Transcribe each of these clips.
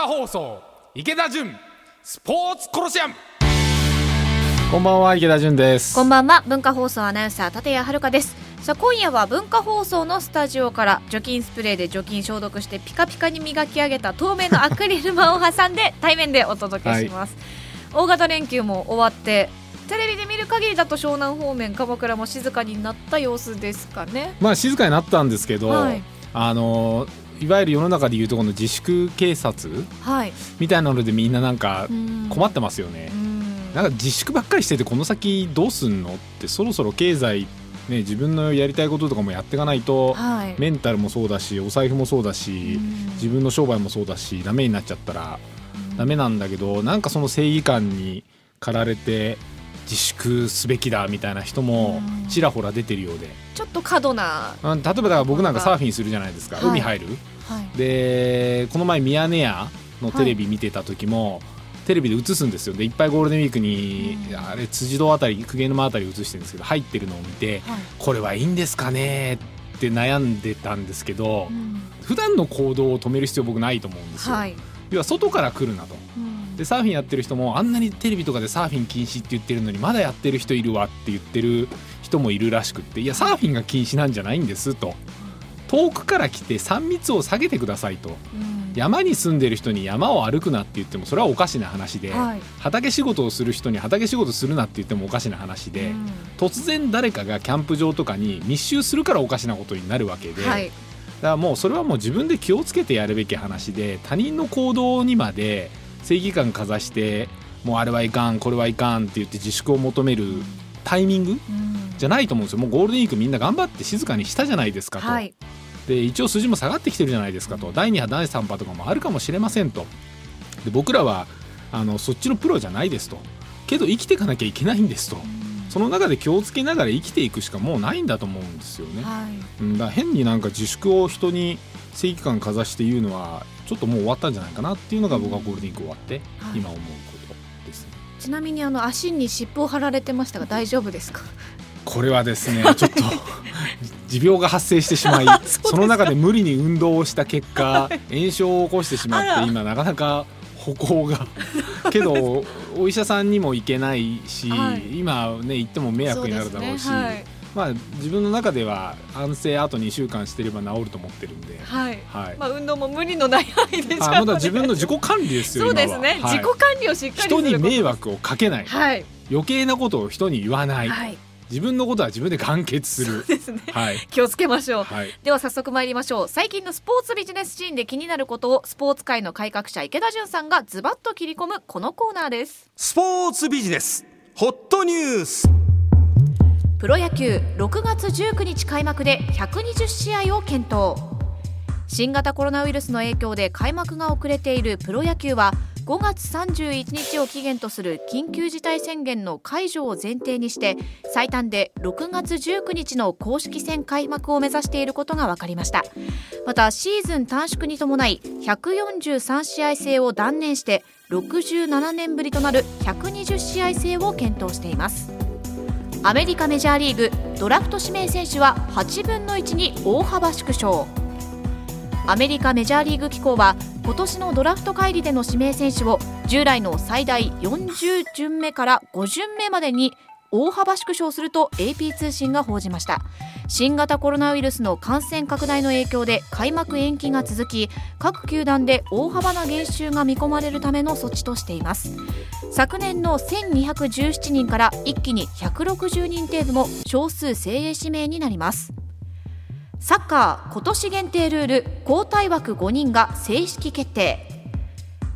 化放送池田純スポーツコロシアム。こんばんは池田純です。こんばんは。文化放送アナウンサー立谷遥です。さあ今夜は文化放送のスタジオから除菌スプレーで除菌消毒してピカピカに磨き上げた透明のアクリル板を挟んで 対面でお届けします、大型連休も終わってテレビで見る限りだと湘南方面鎌倉も静かになった様子ですかね。まあ静かになったんですけど、はい。あのいわゆる世の中でいうとこの自粛警察はい。みたいなのでみんななんか困っってますよね。う、ん。なんか自粛ばっかりしててこの先どうすんの？ってそろそろ経済ね自分のやりたいこととかもやっていかないとはい。メンタルもそうだしお財布もそうだしうん。自分の商売もそうだしダメになっちゃったらダメなんだけどなんかその正義感に駆られて自粛すべきだみたいな人もうん。ちらほら出てるようで。ちょっと過度な、あ例えばだから僕なんかサーフィンするじゃないですか、はい。海入る。はい、でこの前ミヤネ屋のテレビ見てた時も、テレビで映すんですよ。でいっぱいゴールデンウィークに、うん。あれ辻堂あたり公家沼あたり映してるんですけど入ってるのを見てはい。これはいいんですかねって悩んでたんですけど、うん。普段の行動を止める必要僕ないと思うんですよ、はい。要は外から来るなと。うん。でサーフィンやってる人もあんなにテレビとかでサーフィン禁止って言ってるのにまだやってる人いるわって言ってる人もいるらしくっていやサーフィンが禁止なんじゃないんですと遠くから来て3密を下げてくださいと。うん。山に住んでる人に山を歩くなって言ってもそれはおかしな話で、はい。畑仕事をする人に畑仕事するなって言ってもおかしな話で、うん。突然誰かがキャンプ場とかに密集するからおかしなことになるわけで、はい。だからもうそれはもう自分で気をつけてやるべき話で他人の行動にまで正義感かざしてもうあれはいかんこれはいかんって言って自粛を求めるタイミングうん。じゃないと思うんですよ。もうゴールデンウィークみんな頑張って静かにしたじゃないですかと、はいで一応数字も下がってきてるじゃないですかと。第2波第3波とかもあるかもしれませんと。で僕らはあのそっちのプロじゃないですと。けど生きていかなきゃいけないんですと。その中で気をつけながら生きていくしかもうないんだと思うんですよね。はい。うんだ変になんか自粛を人に正義感かざして言うのはちょっともう終わったんじゃないかなっていうのが僕はゴールデンウィーク終わってはい。今思うことですね。ちなみにあの足に湿布を貼られてましたが大丈夫ですか？これはですね ちょっと持病が発生してしまい その中で無理に運動をした結果炎症を起こしてしまって今なかなか 歩行が。けどお医者さんにも行けないし、はい。今ね行っても迷惑になるだろうしね。はい。まあ自分の中では安静あと2週間してれば治ると思ってるんで。はい。はい。まあ運動も無理のない範囲でじゃあまだ自分の自己管理ですよそうですね、は。い。自己管理をしっかりする人に迷惑をかけない。はい。余計なことを人に言わない、はい自分のことは自分で完結する。ですね。はい。気をつけましょう。はい。では早速参りましょう。最近のスポーツビジネスシーンで気になることをスポーツ界の改革者池田純さんがズバッと切り込むこのコーナーです。スポーツビジネス。ホットニュース。プロ野球6月19日開幕で120試合を検討。新型コロナウイルスの影響で開幕が遅れているプロ野球は5月31日を期限とする緊急事態宣言の解除を前提にして最短で6月19日の公式戦開幕を目指していることが分かりました。またシーズン短縮に伴い143試合制を断念して67年ぶりとなる120試合制を検討しています。アメリカメジャーリーグドラフト指名選手は8分の1に大幅縮小。アメリカメジャーリーグ機構は今年のドラフト会議での指名選手を従来の最大40巡目から5巡目までに大幅縮小すると AP 通信が報じました。新型コロナウイルスの感染拡大の影響で開幕延期が続き各球団で大幅な減収が見込まれるための措置としています。昨年の1217人から一気に160人程度の少数精鋭指名になります。サッカー今年限定ルール交代枠5人が正式決定。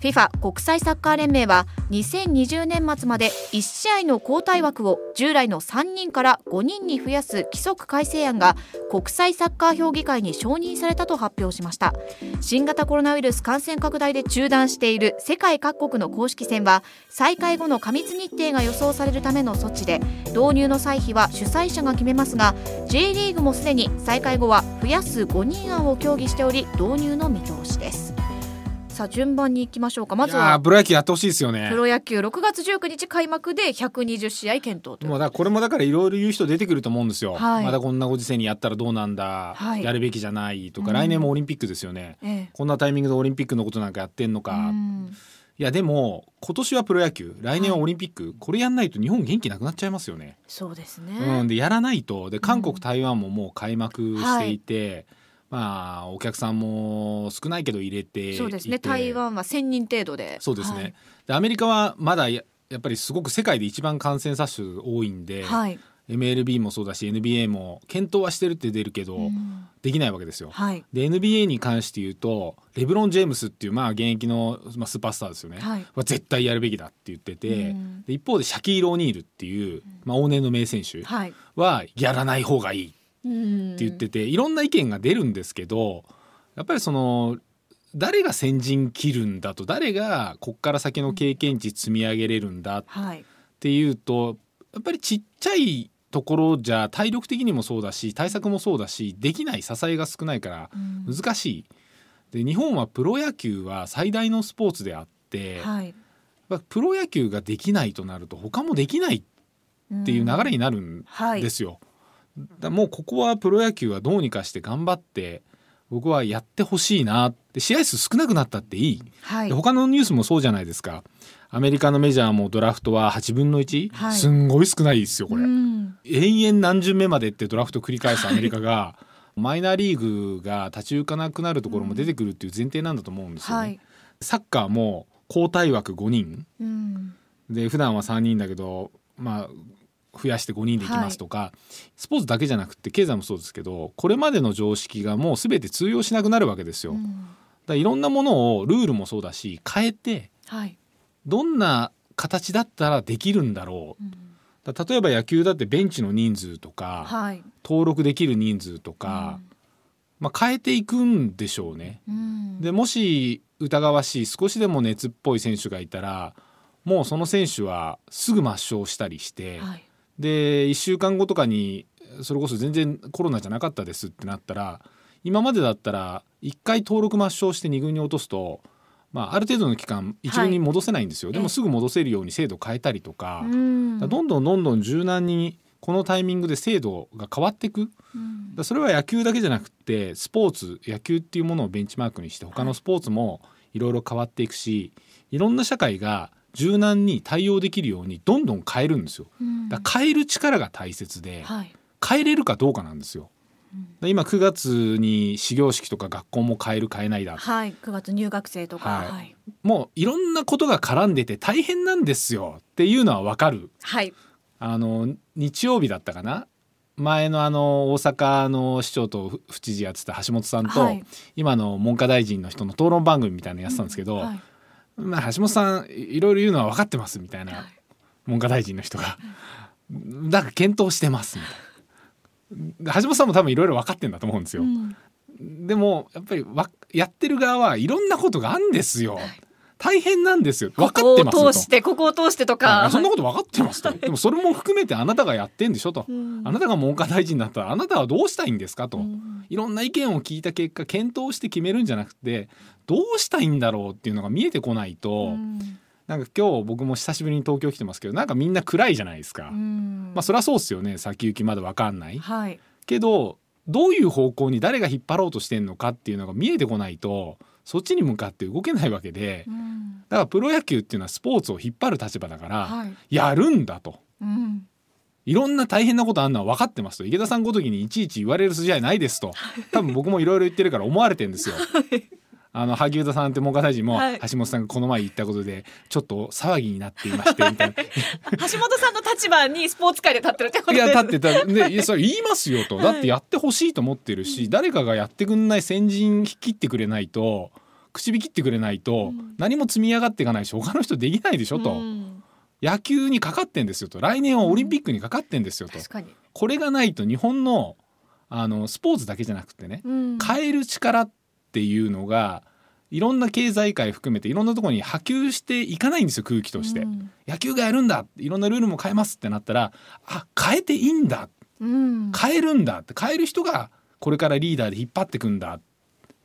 FIFA 国際サッカー連盟は2020年末まで1試合の交代枠を従来の3人から5人に増やす規則改正案が国際サッカー評議会に承認されたと発表しました。新型コロナウイルス感染拡大で中断している世界各国の公式戦は再開後の過密日程が予想されるための措置で導入の歳費は主催者が決めますが J リーグもすでに再開後は増やす5人案を協議しており導入の見通しです。さあ順番に行きましょうか。まずはプロ野球やってほしいですよね。プロ野球6月19日開幕で120試合検討という。もうだこれもだからいろいろ言う人出てくると思うんですよ、はい。まだこんなご時世にやったらどうなんだ、はい。やるべきじゃないとか、うん。来年もオリンピックですよね。ええ。こんなタイミングでオリンピックのことなんかやってんのか、うん。いやでも今年はプロ野球来年はオリンピック、これやんないと日本元気なくなっちゃいますよね。そうですね、うん、でやらないと。で韓国、うん台湾ももう開幕していて、まあお客さんも少ないけど入れていてそうですね。台湾は1000人程度で。そうですね、はい。でアメリカはまだややっぱりすごく世界で一番感染者数多いんで、はい、MLB もそうだし NBA も検討はしてるって出るけど、うん。できないわけですよ。はい。で NBA に関して言うとレブロン・ジェームスっていうまあ現役の、まあ、スーパースターですよね、はい。は絶対やるべきだって言ってて、うん。で一方でシャキール・オニールっていう、まあ、往年の名選手はやらない方がいい。ってって言ってて、いろんな意見が出るんですけどやっぱりその誰が先陣切るんだと誰がこっから先の経験値積み上げれるんだっはい。ていうとやっぱりちっちゃいところじゃ体力的にもそうだし対策もそうだしできない支えが少ないからうん。難しい。で日本はプロ野球は最大のスポーツであって、はい。プロ野球ができないとなると他もできないっていう流れになるんはいですよ。だもうここはプロ野球はどうにかして頑張って僕はやってほしいなって試合数少なくなったっていい、はい。で他のニュースもそうじゃないですか。アメリカのメジャーもドラフトは8分の1、はい。すんごい少ないですよこれ、うん。永遠何巡目までってドラフト繰り返す アメリカが、マイナーリーグが立ち行かなくなるところも出てくるっていう前提なんだと思うんですよね。はい。サッカーも交代枠5人。うん。で普段は3人だけどまあ増やして5人でいきますとか、スポーツだけじゃなくて経済もそうですけどこれまでの常識がもう全て通用しなくなるわけですよ。うん。らいろんなものをルールもそうだし変えてはい。どんな形だったらできるんだろう。ん。うだから例えば野球だってベンチの人数とか、はい。登録できる人数とか、まあ、変えていくんでしょうね。うん。でもし疑わしい少しでも熱っぽい選手がいたらもうその選手はすぐ抹消したりして、はいで1週間後とかにそれこそ全然コロナじゃなかったですってなったら今までだったら1回登録抹消して2軍に落とすと、まあ、ある程度の期間1軍に戻せないんですよ、でええもすぐ戻せるように制度変えたりとか,、うんどんどんどんどん柔軟にこのタイミングで制度が変わっていく。うん。だそれは野球だけじゃなくてスポーツ野球っていうものをベンチマークにして他のスポーツもいろいろ変わっていくしいろんな社会が柔軟に対応できるようにどんどん変えるんですよ。うん。だ変える力が大切ではい。変えれるかどうかなんですよ。で今9月に始業式とか学校も変える変えないだはい。9月入学生とか。はい。はい。もういろんなことが絡んでて大変なんですよっていうのはわかる。はい。あの日曜日だったかな？前のあの大阪の市長と府知事やってた橋本さんと、はい。今の文科大臣の人の討論番組みたいなのやってたんですけど、はいまあ、橋本さんいいろいろ言うのは分かってますみたいな、はい。文科大臣の人が、だから検討してますみたいな。橋本さんも多分いろいろ分かってんだと思うんですよ、うん。でもやっぱりわやってる側はいろんなことがあるんですよ。大変なんですよ。分かってますと。ここを通してここを通してとはか。いそんなこと分かってますと、でもそれも含めてあなたがやってんでしょと、うん。あなたが文科大臣だったらあなたはどうしたいんですかと、うん。いろんな意見を聞いた結果検討して決めるんじゃなくてどうしたいんだろうっていうのが見えてこないと、うん。なんか今日僕も久しぶりに東京来てますけどなんかみんな暗いじゃないですか、うん。まあそりゃそうっすよね先行きまだ分かんない。はい。けどどういう方向に誰が引っ張ろうとしてんのかっていうのが見えてこないとそっちに向かって動けないわけでうん。だからプロ野球っていうのはスポーツを引っ張る立場だから、はい。やるんだと。うん。いろんな大変なことあんのは分かってますと池田さんごときにいちいち言われる筋合いないですと多分僕もいろいろ言ってるから思われてんですよ。あの萩生田さんって文科大臣も、はい。橋本さんがこの前言ったことでちょっと騒ぎになっていましてみたいな。橋本さんの立場にスポーツ界で立ってるってこといです。や立ってた。でいやそれ言いますよと。だってやってほしいと思ってるし、誰かがやってくんない先陣切ってくれないと口火切ってくれないと、うん。何も積み上がっていかないし他の人できないでしょと、うん。野球にかかってんですよと。来年はオリンピックにかかってんですよと、確かに。これがないと日本のあのスポーツだけじゃなくてね、うん。変える力っていうのがいろんな経済界含めていろんなところに波及していかないんですよ空気として、うん。野球がやるんだいろんなルールも変えますってなったらあ変えていいんだうん。変えるんだって変える人がこれからリーダーで引っ張ってくんだっ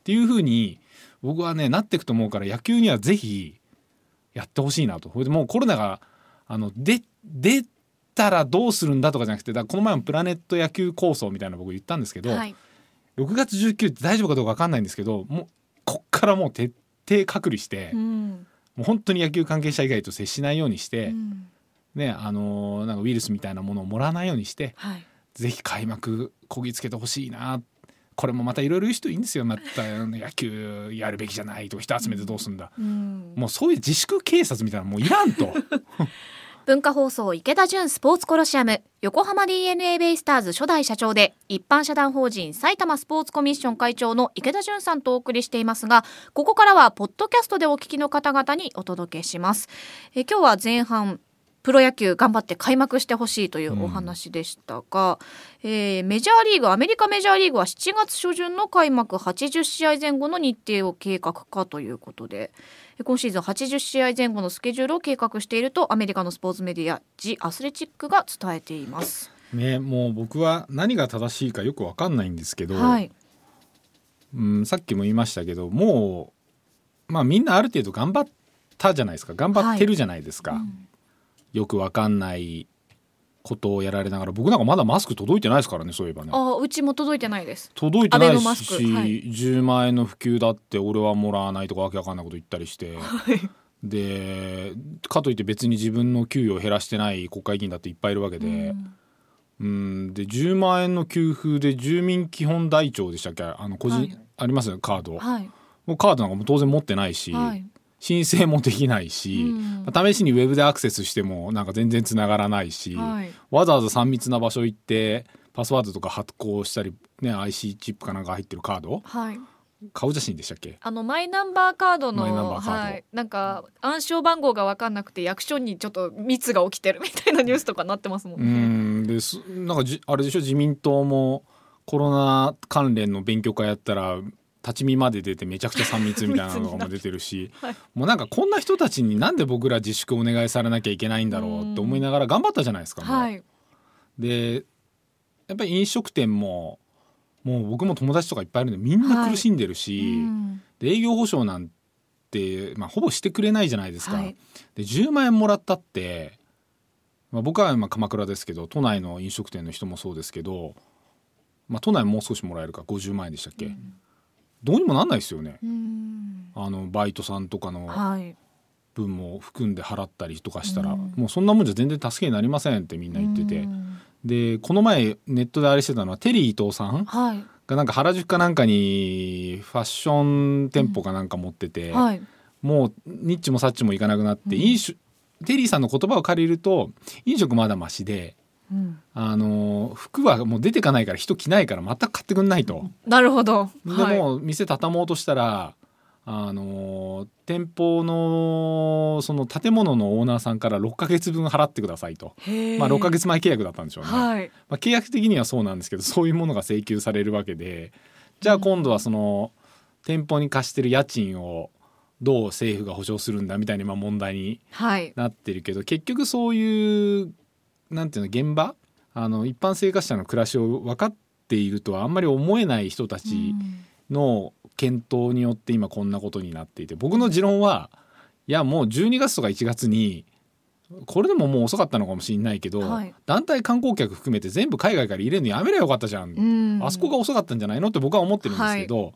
ていうふうに僕はねなっていくと思うから野球にはぜひやってほしいなと。それでもうコロナがあので出たらどうするんだとかじゃなくてだからこの前もプラネット野球構想みたいなの僕言ったんですけど、はい6月19って大丈夫かどうか分かんないんですけどもうこっからもう徹底隔離して、うん。もう本当に野球関係者以外と接しないようにして、うん。ねあのーなんかウイルスみたいなものをもらわないようにしてはい。ぜひ開幕こぎつけてほしいな。これもまたいろいろ言う人いいんですよ。また野球やるべきじゃないとか人集めてどうすんだ、うん。もうそういう自粛警察みたいなのもういらんと 文化放送池田純スポーツコロシアム横浜 DNA ベイスターズ初代社長で一般社団法人埼玉スポーツコミッション会長の池田純さんとお送りしていますがここからはポッドキャストでお聞きの方々にお届けします。え今日は前半プロ野球頑張って開幕してほしいというお話でしたが、えーメジャーリーグアメリカメジャーリーグは7月初旬の開幕80試合前後の日程を計画かということでえ今シーズン80試合前後のスケジュールを計画しているとアメリカのスポーツメディアジ・アスレチックが伝えています。ねもう僕は何が正しいかよく分かんないんですけど、はい、うん、さっきも言いましたけどもうまあみんなある程度頑張ったじゃないですか。頑張ってるじゃないですか、よく分かんないことをやられながら僕なんかまだマスク届いてないですからねそういえばね。あうちも届いてないです。届いてないし、ク。はい。10万円の普及だって俺はもらわないとかわけわかんないこと言ったりして、でかといって別に自分の給与を減らしてない国会議員だっていっぱいいるわけで、うん、で10万円の給付で住民基本台帳でしたっけ？あの個人、はい。あります？よカード、はい、もうカードなんかも当然持ってないし、はい、申請もできないし、うん。まあ試しにウェブでアクセスしてもなんか全然つながらないし、はい。わざわざ3密な場所行ってパスワードとか発行したり、ね、IC チップかなんか入ってるカード？はい。顔写真でしたっけ？あのマイナンバーカードのはい、なんか暗証番号が分かんなくて役所にちょっと密が起きてるみたいなニュースとかなってますもんうね。ん。ですなんかじあれでしょ？自民党もコロナ関連の勉強会やったら立ち見まで出てめちゃくちゃ3密みたいなのが出てるし、はい。もうなんかこんな人たちになんで僕ら自粛お願いされなきゃいけないんだろうって思いながら頑張ったじゃないですか。もう。はい、でやっぱり飲食店ももう僕も友達とかいっぱいいるんでみんな苦しんでるし、うん。で営業保証なんて、まあ、ほぼしてくれないじゃないですか。はい。で10万円もらったって、まあ、僕は今鎌倉ですけど都内の飲食店の人もそうですけど、まあ、都内もう少しもらえるか50万円でしたっけ、どうにもなんないですよね。うん。あのバイトさんとかのはい、分も含んで払ったりとかしたら、うん。もうそんなもんじゃ全然助けになりませんってみんな言ってて、うん。でこの前ネットであれしてたのはテリー伊藤さんはい、がなんか原宿かなんかにファッション店舗かなんか持ってて、はい、もうニッチもサッチもいかなくなって、うん。飲酒テリーさんの言葉を借りると飲食まだマシで、うん。あの服はもう出てかないから人着ないから全く買ってくんないと。なるほど。ではい。もう店畳もうとしたらあの店舗のその建物のオーナーさんから6ヶ月分払ってくださいと、まあ、6ヶ月前契約だったんでしょうね、はい、まあ、契約的にはそうなんですけどそういうものが請求されるわけで。じゃあ今度はその店舗に貸してる家賃をどう政府が保証するんだみたいな今問題にはい、なってるけど結局そういうなんていうの現場？あの一般生活者の暮らしを分かっているとはあんまり思えない人たちの検討によって今こんなことになっていて僕の持論はいやもう12月とか1月にこれでももう遅かったのかもしれないけど、はい。団体観光客含めて全部海外から入れるのやめりゃよかったじゃん、うん。あそこが遅かったんじゃないのって僕は思ってるんですけど、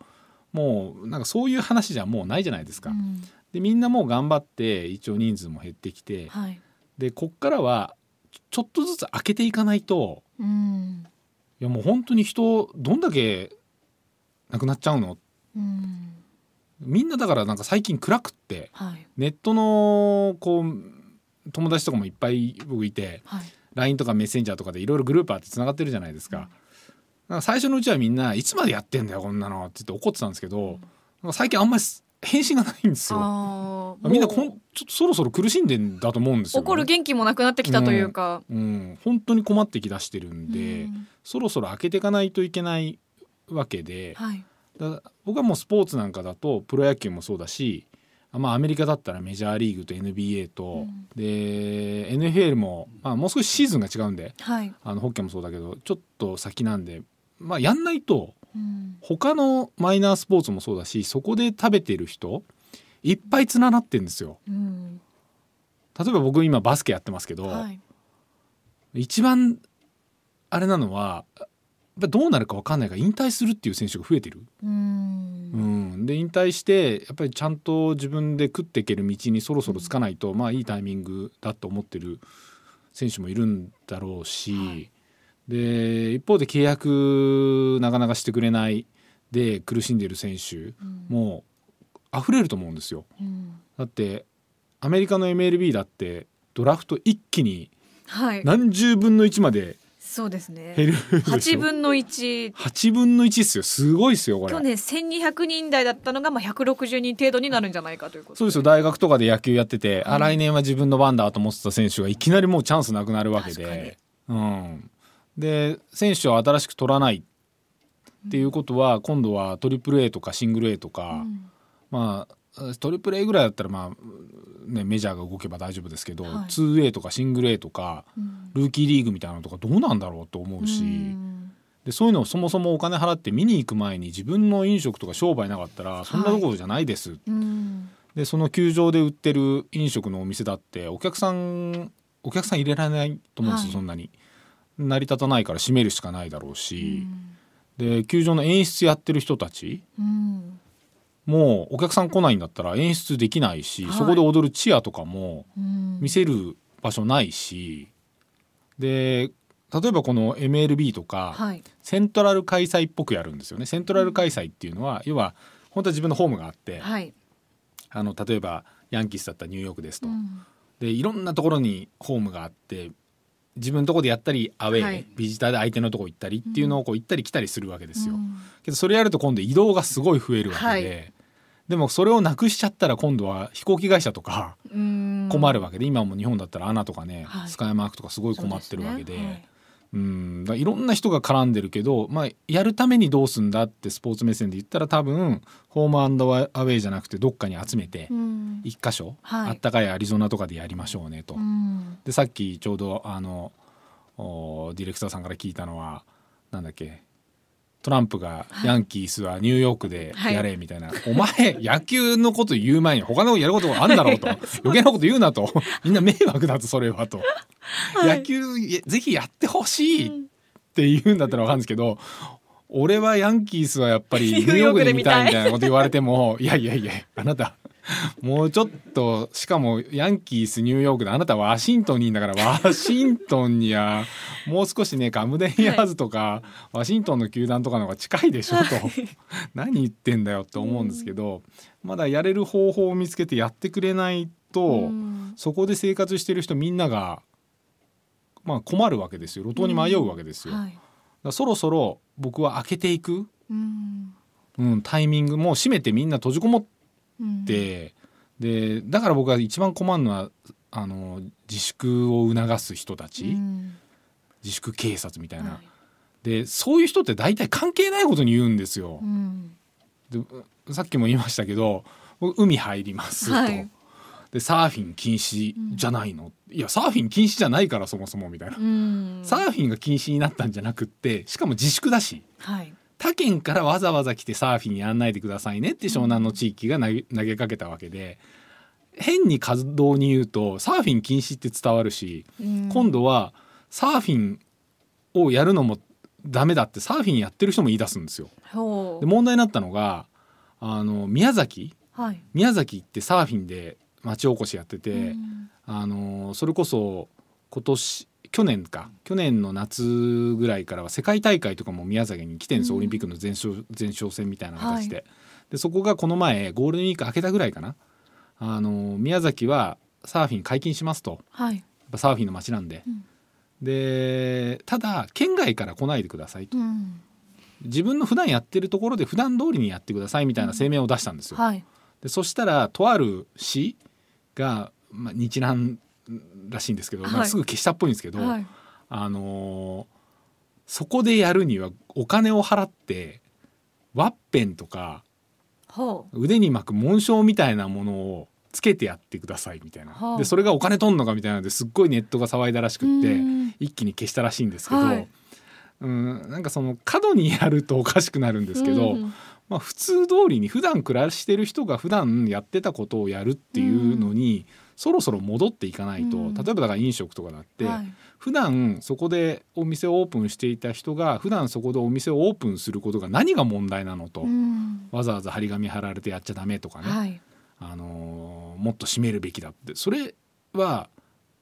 もうなんかそういう話じゃもうないじゃないですか。うん。でみんなもう頑張って一応人数も減ってきてはい、でこっからはちょっとずつ開けていかないとうん、いやもう本当に人どんだけ亡くなっちゃうの？うん、みんなだからなんか最近暗くってはい、ネットのこう友達とかもいっぱい僕いてはい、LINE とかメッセンジャーとかでいろいろグループあってつながってるじゃないですか。なんか最初のうちはみんないつまでやってんだよこんなのって言って怒ってたんですけど、なんか最近あんまり返信がないんですよ。みんなこんもちょっとそろそろ苦しんでんだと思うんですよ、ね。う怒る元気もなくなってきたというか、うん、本当に困ってきだしてるんで、うん。そろそろ開けていかないといけないわけで、はい、だ僕はもうスポーツなんかだとプロ野球もそうだし、まあ、アメリカだったらメジャーリーグと NBA と、うん。で NFL も、まあ、もう少しシーズンが違うんではい、あのホッケーもそうだけどちょっと先なんで、まあ、やんないとうん他のマイナースポーツもそうだしそこで食べてる人いっぱいつながってんですよ。うん例えば僕今バスケやってますけど、はい一番あれなのはやっぱどうなるか分かんないから引退するっていう選手が増えてる。ううんん、で引退してやっぱりちゃんと自分で食っていける道にそろそろつかないと、まあいいタイミングだと思ってる選手もいるんだろうし、はいで一方で契約なかなかしてくれないで苦しんでる選手も溢れると思うんですよ。うん。だってアメリカの MLB だってドラフト一気にはい。何十分の1までそうですね。減るでしょ？8分の1 8分の1っすよ。すごいっすよこれ。去年1200人台だったのがまあ160人程度になるんじゃないかということそうですよ。大学とかで野球やってて、あはい来年は自分の番だと思ってた選手がいきなりもうチャンスなくなるわけ確かに。で、うん、で選手を新しく取らないっていうことは、今度はトリプル A とかシングル A とか、うん。まあトリプル A ぐらいだったらまあ、ね、メジャーが動けば大丈夫ですけど、はい。2A とかシングル A とかうん。ルーキーリーグみたいなのとかどうなんだろうと思うし。うん。でそういうのをそもそもお金払って見に行く前に自分の飲食とか商売なかったらそんなところじゃないです、うん。でその球場で売ってる飲食のお店だってお客さんお客さん入れられないと思うんですよ、はい。そんなに成り立たないから閉めるしかないだろうし、で球場の演出やってる人たちうん。もうお客さん来ないんだったら演出できないし、はい。そこで踊るチアとかもうん。見せる場所ないしで例えばこの MLB とか、はい。セントラル開催っぽくやるんですよね。セントラル開催っていうのは、要は本当は自分のホームがあって、はい。あの例えばヤンキースだったらニューヨークですと、うん。でいろんなところにホームがあって自分のとこでやったりアウェー、はい。ビジターで相手のとこ行ったりっていうのをこう行ったり来たりするわけですよ、うん。けどそれやると今度移動がすごい増えるわけで、はい。でもそれをなくしちゃったら今度は飛行機会社とかうん。困るわけで、今も日本だったらアナとかね、はい。スカイマークとかすごい困ってるわけでそうん。だいろんな人が絡んでるけど、まあ、やるためにどうすんだってスポーツ目線で言ったら多分ホームアンドアウェイじゃなくてどっかに集めてうん。一箇所、はい。あったかいアリゾナとかでやりましょうねと。うん。でさっきちょうどあのおディレクターさんから聞いたのはなんだっけトランプがヤンキースはニューヨークでやれみたいな、お前野球のこと言う前に他のやることがあんだろうと。余計なこと言うなと。みんな迷惑だとそれはと、はい。野球いぜひやってほしいって言うんだったらわかるんですけど俺はヤンキースはやっぱり ニューヨークで見たいみたいなこと言われてもいやいやいやあなた もうちょっとしかもヤンキースニューヨークであなたワシントンにいんだからワシントンにはもう少しねカムデンヤーズとか、ワシントンの球団とかの方が近いでしょと 何言ってんだよって思うんですけど、まだやれる方法を見つけてやってくれないと、うん。そこで生活してる人みんなが、まあ、困るわけですよ。路頭に迷うわけですよ。はい。らそろそろ僕は開けていく、うん。うん、タイミング。もう閉めてみんな閉じこもっうん。て、でだから僕が一番困るのはあの自粛を促す人たち、うん。自粛警察みたいな、はいでそういう人って大体関係ないことに言うんですよ。う。ん。でさっきも言いましたけど僕海入りますと、はい。でサーフィン禁止じゃないの、いやサーフィン禁止じゃないからそもそもみたいな、うん。サーフィンが禁止になったんじゃなくってしかも自粛だし。はい他県からわざわざ来てサーフィンやんないでくださいねって湘南の地域が投げかけたわけで変に活動に言うとサーフィン禁止って伝わるし、うん。今度はサーフィンをやるのもダメだってサーフィンやってる人も言い出すんですよ。で問題になったのがあの宮崎？はい。宮崎ってサーフィンで町おこしやってて、うん。あのそれこそ今年去年か。去年の夏ぐらいからは世界大会とかも宮崎に来てるんですよ、うん。オリンピックの前哨前哨戦みたいな形で,、でそこがこの前ゴールデンウィーク明けたぐらいかな。あの宮崎はサーフィン解禁しますと。はい。やっぱサーフィンの街なんで、うん。でただ県外から来ないでくださいと。うん。自分の普段やってるところで普段通りにやってくださいみたいな声明を出したんですよ。はい。でそしたらとある市が、まあ、日南らしいんですけど、はい。すぐ消したっぽいんですけど、はい。あのーそこでやるにはお金を払ってワッペンとかほ腕に巻く紋章みたいなものをつけてやってくださいみたいな、はあでそれがお金取んのかみたいなのですっごいネットが騒いだらしくうってうん。一気に消したらしいんですけど、はい。うん、なんかその過度にやるとおかしくなるんですけど、うん。まあ、普通通りに普段暮らしてる人が普段やってたことをやるっていうのに、そろそろ戻っていかないと、うん。例えばだから飲食とかだって、はい。普段そこでお店をオープンしていた人が普段そこでお店をオープンすることが何が問題なのと、うん。わざわざ張り紙貼られてやっちゃダメとかね、はい。あのーもっと閉めるべきだって。それは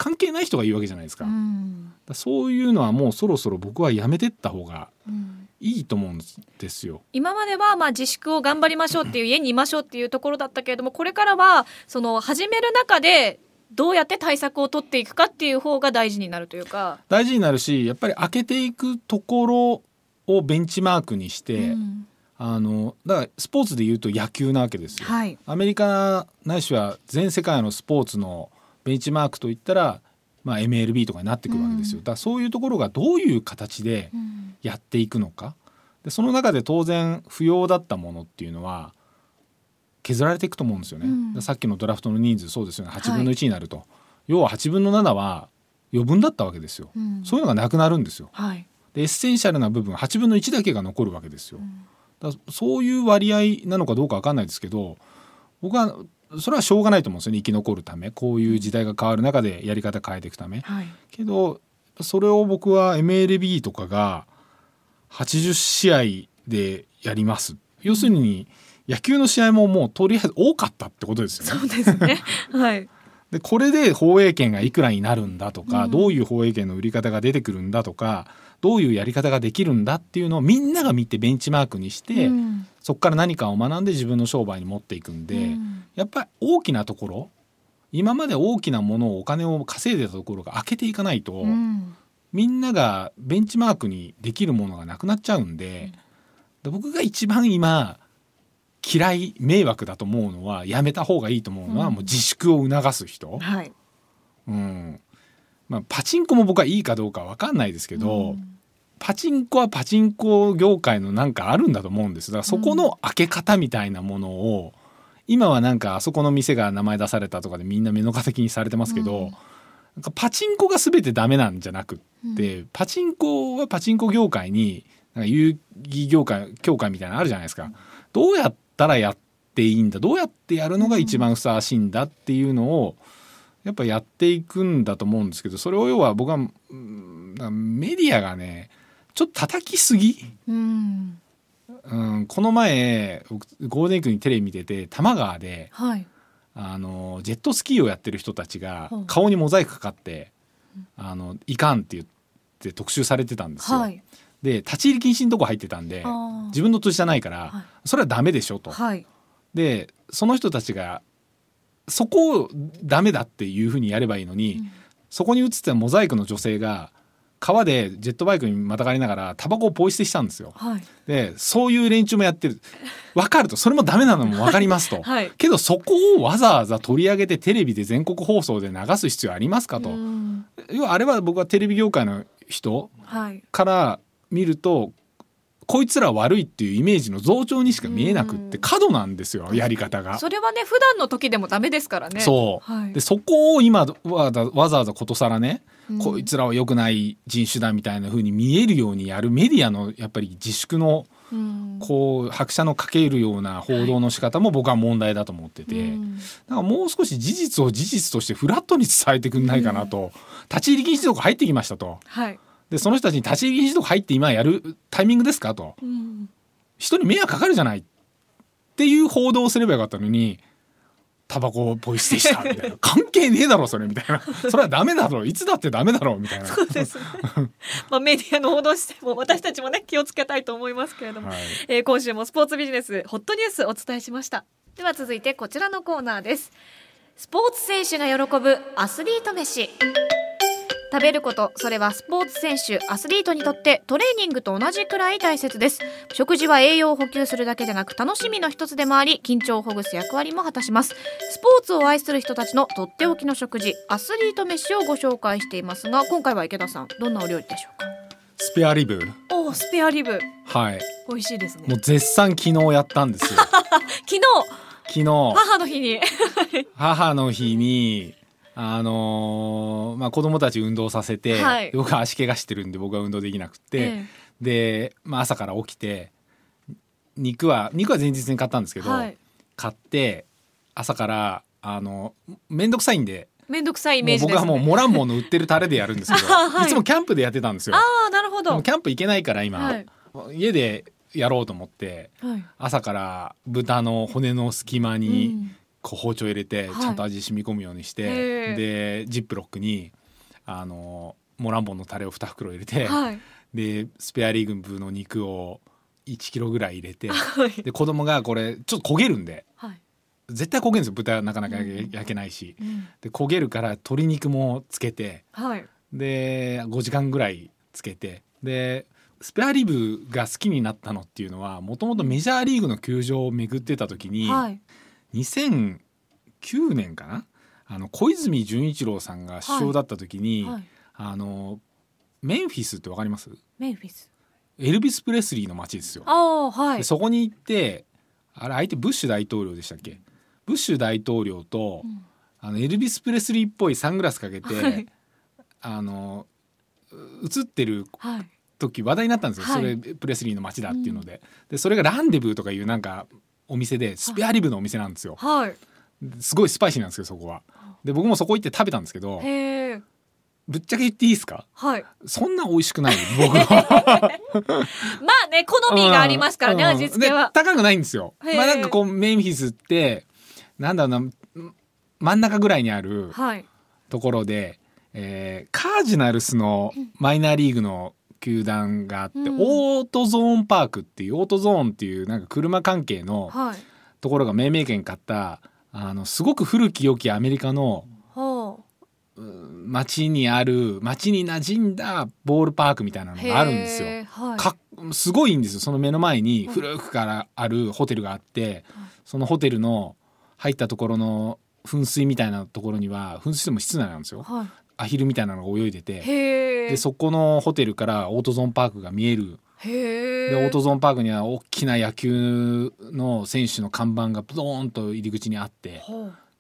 関係ない人が言うわけじゃないですか,、うんそういうのはもうそろそろ僕はやめてった方がうんいいと思うんですよ。今まではまあ自粛を頑張りましょうっていう家にいましょうっていうところだったけれどもこれからはその始める中でどうやって対策を取っていくかっていう方が大事になるというか。大事になるしやっぱり開けていくところをベンチマークにして、うんあのだからスポーツで言うと野球なわけですよ。はいアメリカないしは全世界のスポーツのベンチマークといったら、まあ、MLB とかになってくるわけですよ。うんだそういうところがどういう形でうんやっていくのかでその中で当然不要だったものっていうのは削られていくと思うんですよね。うんさっきのドラフトの人数そうですよねはい8分の1になると、要は8分の7は余分だったわけですよ。うんそういうのがなくなるんですよ。はいでエッセンシャルな部分8分の1だけが残るわけですよ。んだそういう割合なのかどうかわかんないですけど僕はそれはしょうがないと思うんですよね。生き残るため。こういう時代が変わる中でやり方変えていくため。はい。けどそれを僕は MLB とかが80試合でやります。要するに野球の試合ももうとりあえず多かったってことですよね。そうですね。はい。でこれで放映権がいくらになるんだとか、うん。どういう放映権の売り方が出てくるんだとかどういうやり方ができるんだっていうのをみんなが見てベンチマークにして、うんそこから何かを学んで自分の商売に持っていくんで、うん。やっぱり大きなところ今まで大きなものをお金を稼いでたところが開けていかないと、うん。みんながベンチマークにできるものがなくなっちゃうんで、で僕が一番今嫌い迷惑だと思うのはやめた方がいいと思うのは、うん。もう自粛を促す人、はい。うん。まあ、パチンコも僕はいいかどうかわかんないですけど、うんパチンコはパチンコ業界のなんかあるんだと思うんです。だからそこの開け方みたいなものを、今はなんかあそこの店が名前出されたとかでみんな目の敵にされてますけど、うん。なんかパチンコが全てダメなんじゃなくって、パチンコはパチンコ業界になんか遊戯業界協会みたいなのあるじゃないですか。どうやったらやっていいんだどうやってやるのが一番ふさわしいんだっていうのをやっぱやっていくんだと思うんですけどそれを要は僕はメディアがねちょっと叩きすぎ、うん。うん、この前僕ゴールデンウィークにテレビ見てて多摩川ではい。あのジェットスキーをやってる人たちが顔にモザイクかかって「あのいかん」って言って特集されてたんですよ。はい。で立ち入り禁止のとこ入ってたんで自分の土地じゃないから、はい。それはダメでしょと。はい。でその人たちがそこをダメだっていうふうにやればいいのに、うん。そこに映ってたモザイクの女性が川でジェットバイクにまたがりながらタバコをポイ捨てしたんですよ。はい。でそういう連中もやってる。分かると。それもダメなのも分かりますと。はい。けどそこをわざわざ取り上げてテレビで全国放送で流す必要ありますかと。うん。要はあれは僕はテレビ業界の人はい。から見るとこいつら悪いっていうイメージの増長にしか見えなくってうん。過度なんですよやり方が。それはね普段の時でもダメですからね。そう、はい。でそこを今わざわざことさらね、うん。こいつらは良くない人種だみたいな風に見えるようにやるメディアのやっぱり自粛のうん。こう拍車のかけるような報道の仕方も僕は問題だと思ってて、うん。なんかもう少し事実を事実としてフラットに伝えてくんないかなと、立ち入り禁止とか入ってきましたと。はい。でその人たちに立ち入り禁止とか入って今やるタイミングですかと。うん。人に迷惑かかるじゃないっていう報道をすればよかったのにタバコをポイ捨てしたみたいな。関係ねえだろそれみたいな。それはダメだろ。いつだってダメだろみたいな。そうです。ねまあメディアの報道しても私たちもね気をつけたいと思いますけれども、はい。えー今週もスポーツビジネスホットニュースお伝えしました。では続いてこちらのコーナーです。スポーツ選手が喜ぶアスリート飯食べることそれはスポーツ選手アスリートにとってトレーニングと同じくらい大切です。食事は栄養を補給するだけでなく楽しみの一つでもあり緊張をほぐす役割も果たします。スポーツを愛する人たちのとっておきの食事アスリート飯をご紹介していますが今回は池田さんどんなお料理でしょうか？スペアリブ。おおスペアリブ。はい。美味しいですね。もう絶賛昨日やったんですよ。昨日。昨日。母の日に。母の日にあのーまあ子供たち運動させて、はい。僕は足怪我してるんで僕は運動できなくて、えで、まあ、朝から起きて肉は肉は前日に買ったんですけど、はい。買って朝からあの面倒くさいんでめんどくさいイメージです、ね、僕はもうモランボンの売ってるタレでやるんですけど、はい。い、つもキャンプでやってたんですよ。ああなるほど。キャンプ行けないから今、はい。家でやろうと思ってはい。朝から豚の骨の隙間うにんこう包丁入れてはい。ちゃんと味染み込むようにして、へでジップロックにあのモランボンのタレを2袋入れて、はい。でスペアリーグの肉を1キロぐらい入れて はい。で子供がこれちょっと焦げるんではい。絶対焦げるんですよ。豚はなかなか焼け,、ないし。うん。で焦げるから鶏肉もつけてはい。で5時間ぐらいつけてでスペアリブが好きになったのっていうのはもともとメジャーリーグの球場を巡ってた時に、はい2009年かな？あの小泉純一郎さんが首相だった時に、はい。あのメンフィスってわかります？メンフィス。エルビス・プレスリーの街ですよ。ああはい。でそこに行ってあれ相手ブッシュ大統領でしたっけ？ブッシュ大統領と、うん。あのエルビス・プレスリーっぽいサングラスかけて、はい。あのう映ってるはい。時話題になったんですよ、はい。それプレスリーの街だっていうので,、でそれがランデブーとかいうなんかお店でスペアリブのお店なんですよ。はい。すごいスパイシーなんですよそこは。で僕もそこ行って食べたんですけどぶっちゃけ言っていいですか？はい。そんな美味しくない 僕は。まあね好みがありますからね、うん味付けは。で高くないんですよ。まあなんかこうメンフィスってなんだろうな真ん中ぐらいにあるはい。ところで、えーカージナルスのマイナーリーグの球団があって、うんオートゾーンパークっていうオートゾーンっていうなんか車関係のところが命名権買ったあのすごく古き良きアメリカの街にある街に馴染んだボールパークみたいなのがあるんですよ。はいかすごいんですよその目の前に古くからあるホテルがあって、そのホテルの入ったところの噴水みたいなところには噴水でも室内なんですよはアヒルみたいなのが泳いでいてでそこのホテルからオートゾーンパークが見える。でオートゾーンパークには大きな野球の選手の看板がドーンと入り口にあって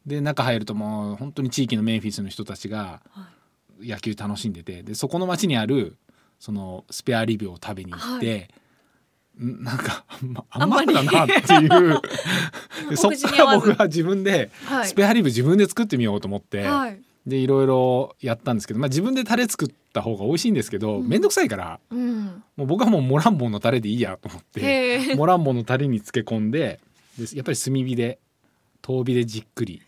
で中入るともう本当に地域のメンフィスの人たちがは野球楽しんでてでそこの町にあるそのスペアリブを食べに行って、んなんかあんまあんまだなっていう。でそっから僕は自分ではい。スペアリブ自分で作ってみようと思って、はいでいろいろやったんですけど、まあ、自分でタレ作った方が美味しいんですけどうん。面倒、くさいからうん。もう僕はもうモランボンのタレでいいやと思ってモランボンのタレに漬け込んででやっぱり炭火で遠火でじっくり。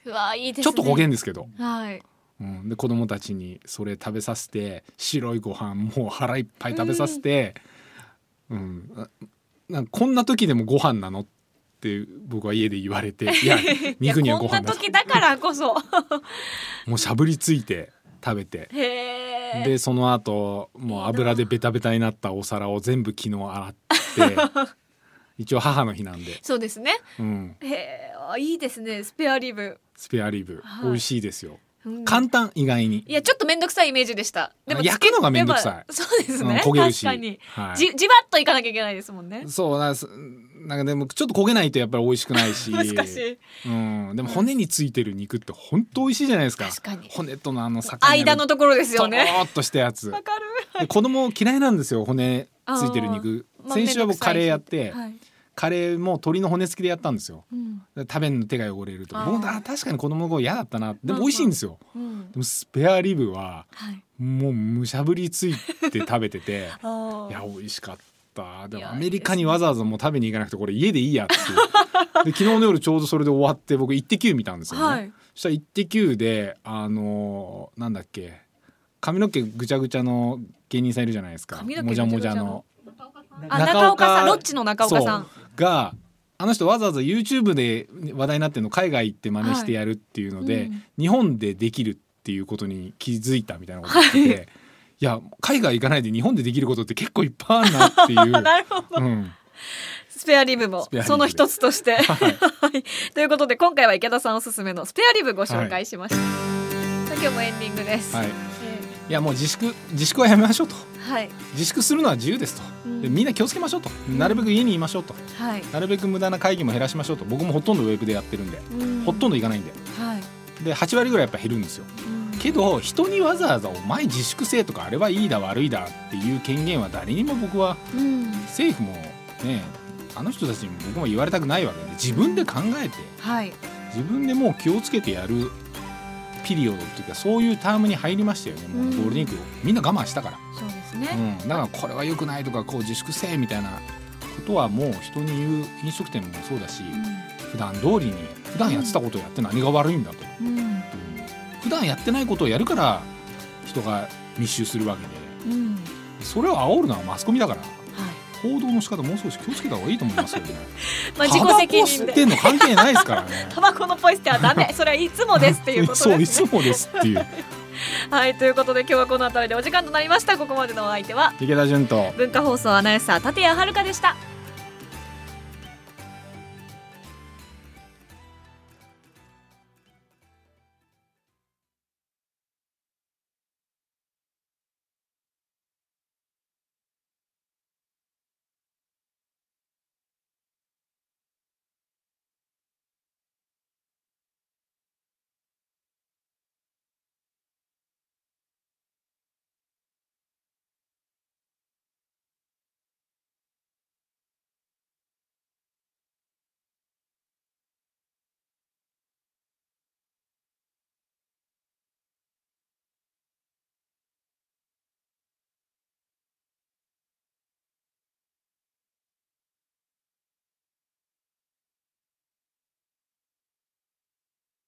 ね。ちょっと焦げんですけど、はい。うん、で子供たちにそれ食べさせて白いご飯もう腹いっぱい食べさせて、うん。ななんかこんな時でもご飯なのって僕は家で言われて いや肉にはご飯だこんな時だからこそ。もうしゃぶりついて食べて。でその後もう油でベタベタになったお皿を全部昨日洗って。一応母の日なんで、そうですね。うん、へえあいいですね。スペアリブ、スペアリブ、はい。美味しいですよ。うん簡単意外に。いやちょっと面倒くさいイメージでした。でも焼くのが面倒くさい。そうですね、うん焦げるし。確かに、はい。じじわっといかなきゃいけないですもんね。そうなんすなんかでもちょっと焦げないとやっぱり美味しくないし。難しい。うん、でも骨についてる肉って本当美味しいじゃないですか。確かに。骨とのあの境間のところですよね。ーっとしたやつ。わかる。で子供嫌いなんですよ骨ついてる肉。まあ先週は僕カレーやって、はいカレーも鶏の骨付きでやったんですよ。うん。で食べるの手が汚れると僕確かに子供の頃嫌だったなでも美味しいんですよ。うん。でもスペアリブははい。もうむしゃぶりついて食べてて。いや美味しかった。でもアメリカにわざわざもう食べに行かなくてこれ家でいいやってで昨日の夜ちょうどそれで終わって僕「イッテ Q!」見たんですよね、はい。そしたら「イッテ Q!」であのーなんだっけ。髪の毛ぐちゃぐちゃの芸人さんいるじゃないですか。もじゃもじゃの。中岡さん。ロッチの中岡さんがあの人わざわざ YouTube で話題になってるの海外行って真似してやるっていうので、はい。うん。日本でできるっていうことに気づいたみたいなこと言ってて、い、や海外行かないで日本でできることって結構いっぱいあるなっていう。なるほど。うん、スペアリブもその一つとして、はい。はい、ということで今回は池田さんおすすめのスペアリブご紹介しました、さあ今日もエンディングです、はい、やもう自粛自粛はやめましょうと。ーはい。自粛するのは自由ですと、うん。でみんな気をつけましょうと。なるべく家にいましょうと。はい、なるべく無駄な会議も減らしましょうと。僕もほとんどウェブでやってるんで、うん。ほとんど行かないんで。はい、で8割ぐらいやっぱ減るんですよ。うん。けど人にわざわざ「お前自粛せえ」とか「あれはいいだ悪いだ」っていう権限は誰にも僕はうん。政府もねあの人たちにも僕も言われたくないわけで自分で考えてはい。自分でもう気をつけてやるピリオドっていうかそういうタームに入りましたよね。もううんゴールデンウィークみんな我慢したから、そうですうね、ん、だからこれは良くないとかこう自粛せえみたいなことはもう人に言う飲食店もそうだし普段通りに普段やってたことをやって何が悪いんだと、うんうん。うん。普段やってないことをやるから人が密集するわけで。うん。それを煽るのはマスコミだからはい報道の仕方もう少し気をつけた方がいいと思いますよね。まあ自己責任タバコ吸ってでんの関係ないですからね。タバコのポイ捨てはダメ。それはいつもですっていうことそういですねつもですっていう。はいということで今日はこの辺りでお時間となりました。ここまでのお相手は池田純と。文化放送アナウンサー立谷遥でした